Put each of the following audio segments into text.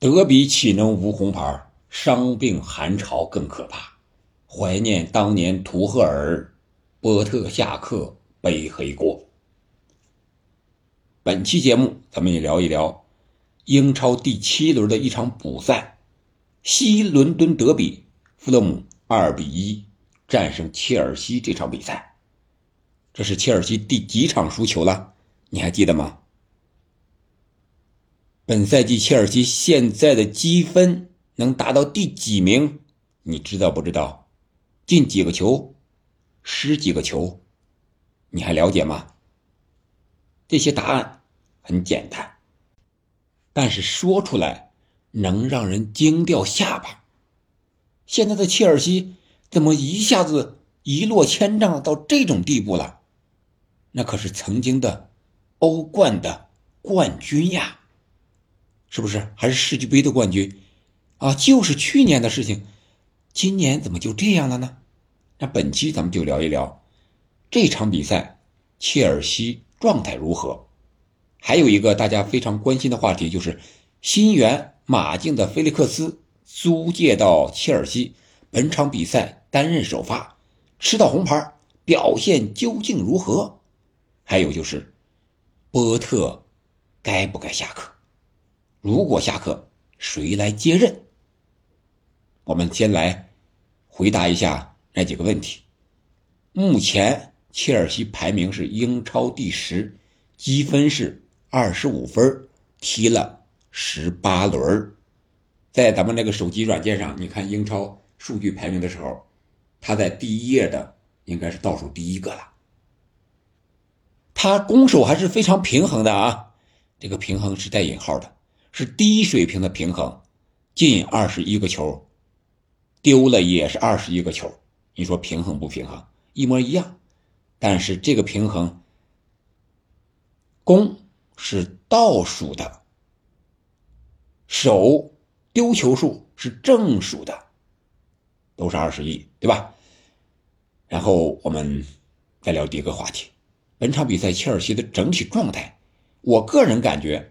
德比岂能无红牌？伤病寒潮更可怕。怀念当年图赫尔，波特下课背黑锅。本期节目，咱们也聊一聊英超第七轮的一场补赛——西伦敦德比，弗勒姆二比一战胜切尔西这场比赛。这是切尔西第几场输球了？你还记得吗？本赛季切尔西现在的积分能达到第几名？你知道不知道？进几个球，失几个球？你还了解吗？这些答案很简单，但是说出来能让人惊掉下巴。现在的切尔西怎么一下子一落千丈到这种地步了？那可是曾经的欧冠的冠军呀！是不是还是世俱杯的冠军啊？就是去年的事情，今年怎么就这样了呢？那本期咱们就聊一聊这场比赛，切尔西状态如何？还有一个大家非常关心的话题，就是新援马竞的菲利克斯租借到切尔西，本场比赛担任首发，吃到红牌，表现究竟如何？还有就是波特该不该下课？如果下课，谁来接任？我们先来回答一下那几个问题。目前切尔西排名是英超第十，积分是二十五分，踢了十八轮。在咱们那个手机软件上，你看英超数据排名的时候，他在第一页的应该是倒数第一个了。他攻守还是非常平衡的啊，这个平衡是带引号的。是低水平的平衡，进二十一个球，丢了也是二十一个球。你说平衡不平衡？一模一样。但是这个平衡，攻是倒数的，守丢球数是正数的，都是二十一，对吧？然后我们再聊第一个话题，本场比赛切尔西的整体状态，我个人感觉。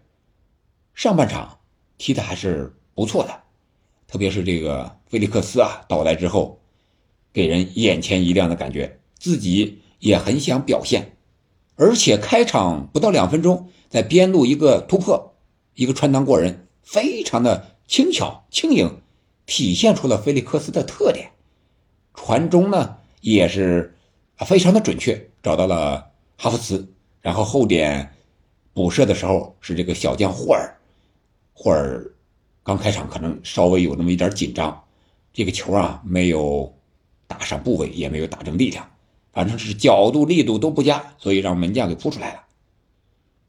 上半场踢的还是不错的，特别是这个菲利克斯啊到来之后，给人眼前一亮的感觉，自己也很想表现，而且开场不到两分钟，在边路一个突破，一个穿裆过人，非常的轻巧轻盈，体现出了菲利克斯的特点。传中呢也是非常的准确，找到了哈弗茨，然后后点补射的时候是这个小将霍尔。霍尔刚开场可能稍微有那么一点紧张，这个球啊没有打上部位，也没有打正力量，反正是角度力度都不佳，所以让门将给扑出来了。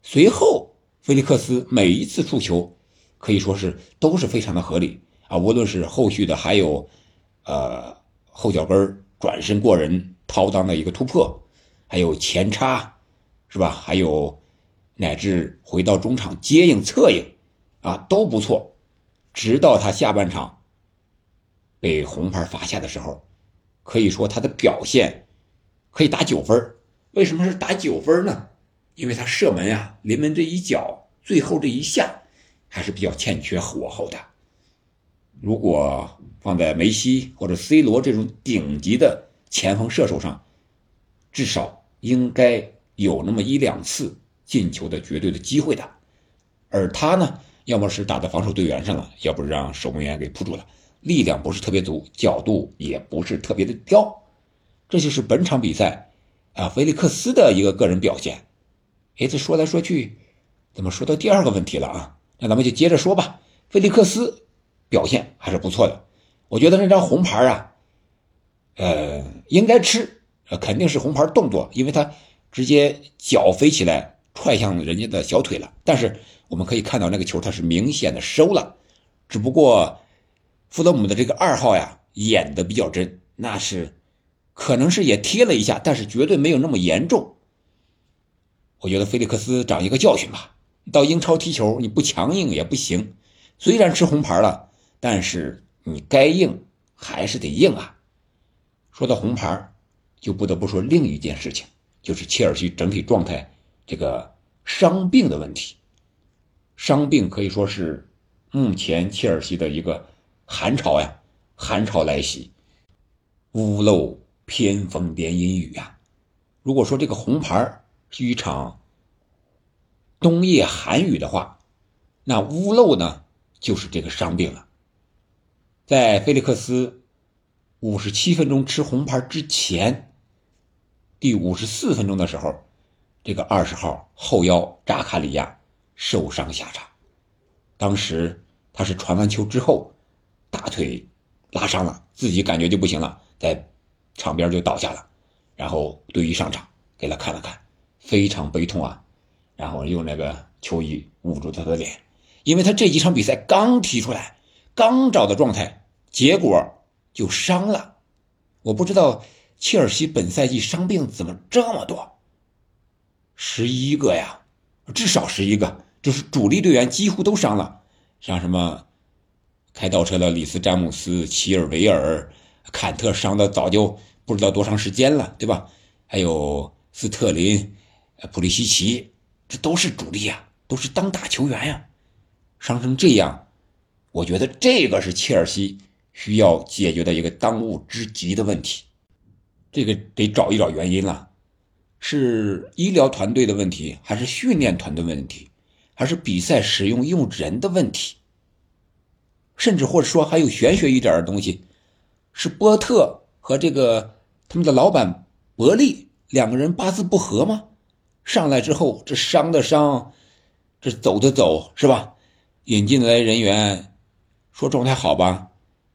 随后，菲利克斯每一次触球可以说是都是非常的合理啊，无论是后续的还有，呃后脚跟转身过人掏裆的一个突破，还有前插，是吧？还有乃至回到中场接应策应。啊，都不错，直到他下半场被红牌罚下的时候，可以说他的表现可以打九分。为什么是打九分呢？因为他射门呀，临门这一脚，最后这一下还是比较欠缺火候的。如果放在梅西或者 C 罗这种顶级的前锋射手上，至少应该有那么一两次进球的绝对的机会的。而他呢？要么是打在防守队员上了，要不让守门员给扑住了，力量不是特别足，角度也不是特别的刁，这就是本场比赛啊，菲利克斯的一个个人表现。哎，这说来说去，怎么说到第二个问题了啊？那咱们就接着说吧。菲利克斯表现还是不错的，我觉得那张红牌啊，呃，应该吃，肯定是红牌动作，因为他直接脚飞起来踹向人家的小腿了，但是。我们可以看到那个球，它是明显的收了，只不过弗德姆的这个二号呀演的比较真，那是可能是也贴了一下，但是绝对没有那么严重。我觉得菲利克斯长一个教训吧，到英超踢球你不强硬也不行，虽然吃红牌了，但是你该硬还是得硬啊。说到红牌，就不得不说另一件事情，就是切尔西整体状态这个伤病的问题。伤病可以说是目前切尔西的一个寒潮呀，寒潮来袭，屋漏偏逢连阴雨呀。如果说这个红牌是一场冬夜寒雨的话，那屋漏呢就是这个伤病了。在菲利克斯五十七分钟吃红牌之前，第五十四分钟的时候，这个二十号后腰扎卡里亚受伤下场。当时他是传完球之后，大腿拉伤了，自己感觉就不行了，在场边就倒下了。然后队医上场给他看了看，非常悲痛啊，然后用那个球衣捂住他的脸，因为他这几场比赛刚踢出来，刚找到状态，结果就伤了。我不知道切尔西本赛季伤病怎么这么多，十一个呀，至少十一个。就是主力队员几乎都伤了，像什么开倒车的里斯詹姆斯、齐尔维尔、坎特伤的早就不知道多长时间了，对吧？还有斯特林、普利西奇，这都是主力呀，都是当打球员呀，伤成这样，我觉得这个是切尔西需要解决的一个当务之急的问题，这个得找一找原因了，是医疗团队的问题，还是训练团队问题？还是比赛使用用人的问题，甚至或者说还有玄学一点的东西，是波特和这个他们的老板伯利两个人八字不合吗？上来之后这伤的伤，这走的走是吧？引进来人员说状态好吧，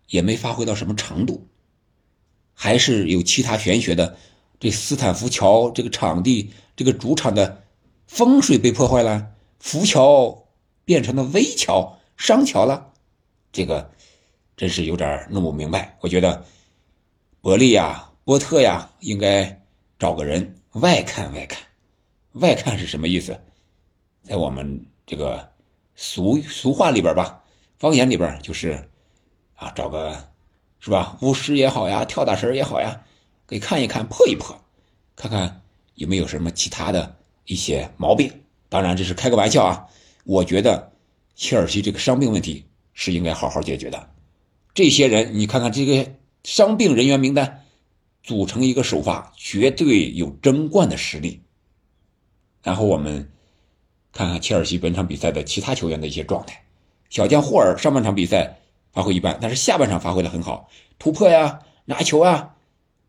也没发挥到什么程度，还是有其他玄学的。这斯坦福桥这个场地，这个主场的风水被破坏了。浮桥变成了危桥、伤桥了，这个真是有点弄不明白。我觉得伯利呀、波特呀，应该找个人外看外看。外看是什么意思？在我们这个俗俗话里边吧，方言里边就是啊，找个是吧，巫师也好呀，跳大神也好呀，给看一看、破一破，看看有没有什么其他的一些毛病。当然，这是开个玩笑啊！我觉得切尔西这个伤病问题是应该好好解决的。这些人，你看看这个伤病人员名单，组成一个首发，绝对有争冠的实力。然后我们看看切尔西本场比赛的其他球员的一些状态。小将霍尔上半场比赛发挥一般，但是下半场发挥的很好，突破呀、拿球啊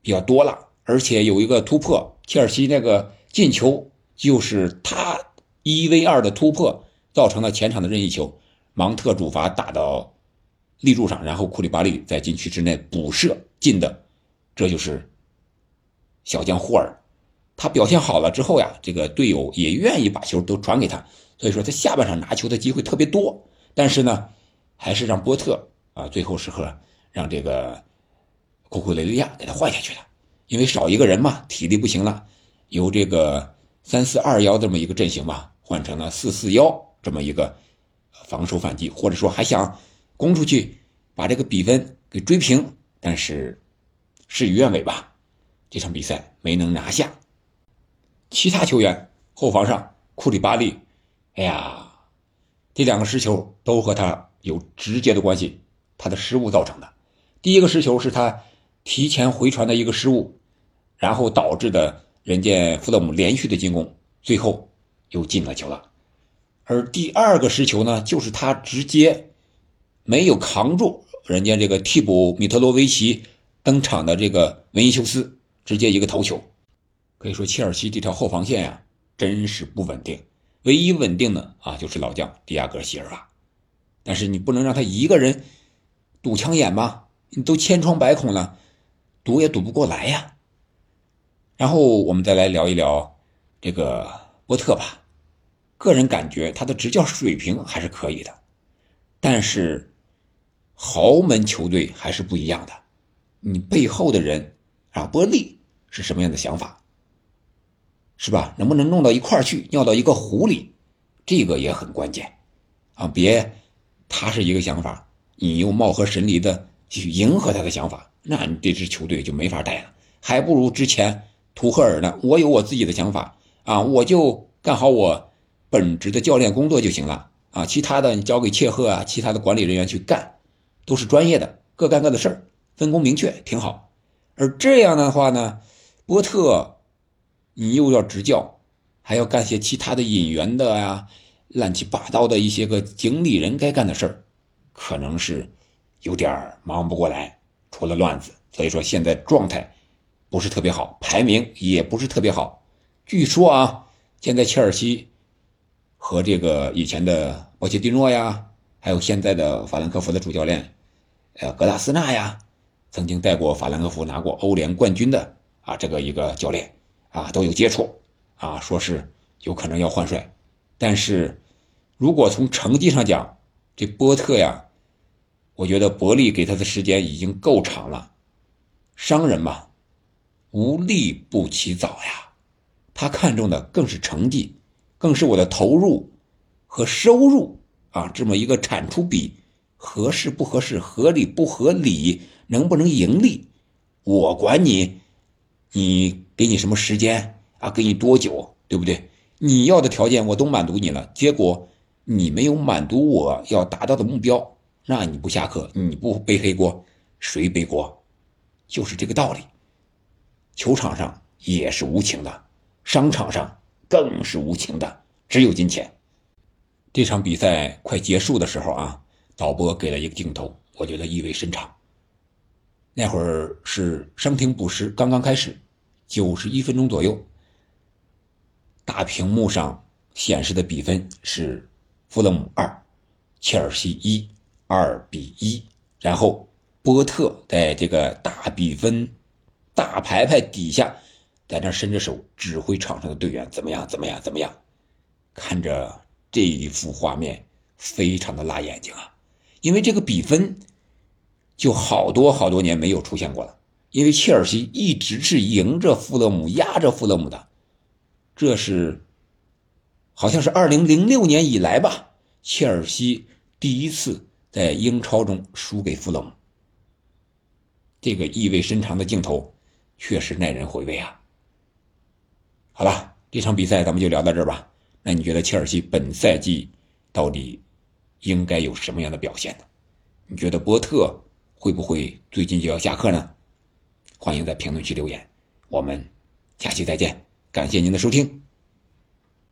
比较多了，而且有一个突破，切尔西那个进球就是他。一 v 二的突破造成了前场的任意球，芒特主罚打到立柱上，然后库里巴利在禁区之内补射进的，这就是小将霍尔。他表现好了之后呀，这个队友也愿意把球都传给他，所以说他下半场拿球的机会特别多。但是呢，还是让波特啊最后时刻让这个库库雷利亚给他换下去了，因为少一个人嘛，体力不行了，由这个三四二幺这么一个阵型吧。换成了四四幺这么一个防守反击，或者说还想攻出去把这个比分给追平，但是事与愿违吧，这场比赛没能拿下。其他球员后防上库里巴利，哎呀，这两个失球都和他有直接的关系，他的失误造成的。第一个失球是他提前回传的一个失误，然后导致的人家弗勒姆连续的进攻，最后。又进了球了，而第二个失球呢，就是他直接没有扛住人家这个替补米特罗维奇登场的这个文尼修斯，直接一个头球。可以说切尔西这条后防线呀，真是不稳定。唯一稳定的啊，就是老将迪亚戈席尔瓦。但是你不能让他一个人堵枪眼吧？你都千疮百孔了，堵也堵不过来呀。然后我们再来聊一聊这个。波特吧，个人感觉他的执教水平还是可以的，但是豪门球队还是不一样的。你背后的人啊，波利是什么样的想法，是吧？能不能弄到一块儿去，尿到一个壶里，这个也很关键啊！别他是一个想法，你又貌合神离的去迎合他的想法，那你这支球队就没法带了，还不如之前图赫尔呢。我有我自己的想法。啊，我就干好我本职的教练工作就行了啊，其他的你交给切赫啊，其他的管理人员去干，都是专业的，各干各的事儿，分工明确，挺好。而这样的话呢，波特，你又要执教，还要干些其他的引援的呀，乱七八糟的一些个经理人该干的事儿，可能是有点忙不过来，出了乱子。所以说现在状态不是特别好，排名也不是特别好。据说啊，现在切尔西和这个以前的波切蒂诺呀，还有现在的法兰克福的主教练，呃，格拉斯纳呀。曾经带过法兰克福拿过欧联冠军的啊，这个一个教练啊都有接触啊，说是有可能要换帅，但是如果从成绩上讲，这波特呀，我觉得伯利给他的时间已经够长了。商人嘛，无利不起早呀，他看重的更是成绩，更是我的投入和收入啊，这么一个产出比合适不合适，合理不合理。能不能盈利，我管你，你给你什么时间啊？给你多久，对不对？你要的条件我都满足你了，结果你没有满足我要达到的目标，那你不下课，你不背黑锅，谁背锅？就是这个道理。球场上也是无情的，商场上更是无情的，只有金钱。这场比赛快结束的时候啊，导播给了一个镜头，我觉得意味深长。那会儿是伤停补时刚刚开始，九十一分钟左右。大屏幕上显示的比分是富勒姆二，切尔西一，二比一。然后波特在这个大比分、大牌牌底下，在那伸着手指挥场上的队员怎么样？怎么样？怎么样？看着这一幅画面，非常的辣眼睛啊！因为这个比分。就好多好多年没有出现过了，因为切尔西一直是赢着富勒姆、压着富勒姆的，这是好像是二零零六年以来吧，切尔西第一次在英超中输给富勒姆。这个意味深长的镜头确实耐人回味啊。好了，这场比赛咱们就聊到这儿吧。那你觉得切尔西本赛季到底应该有什么样的表现呢？你觉得波特？会不会最近就要下课呢？欢迎在评论区留言，我们下期再见，感谢您的收听。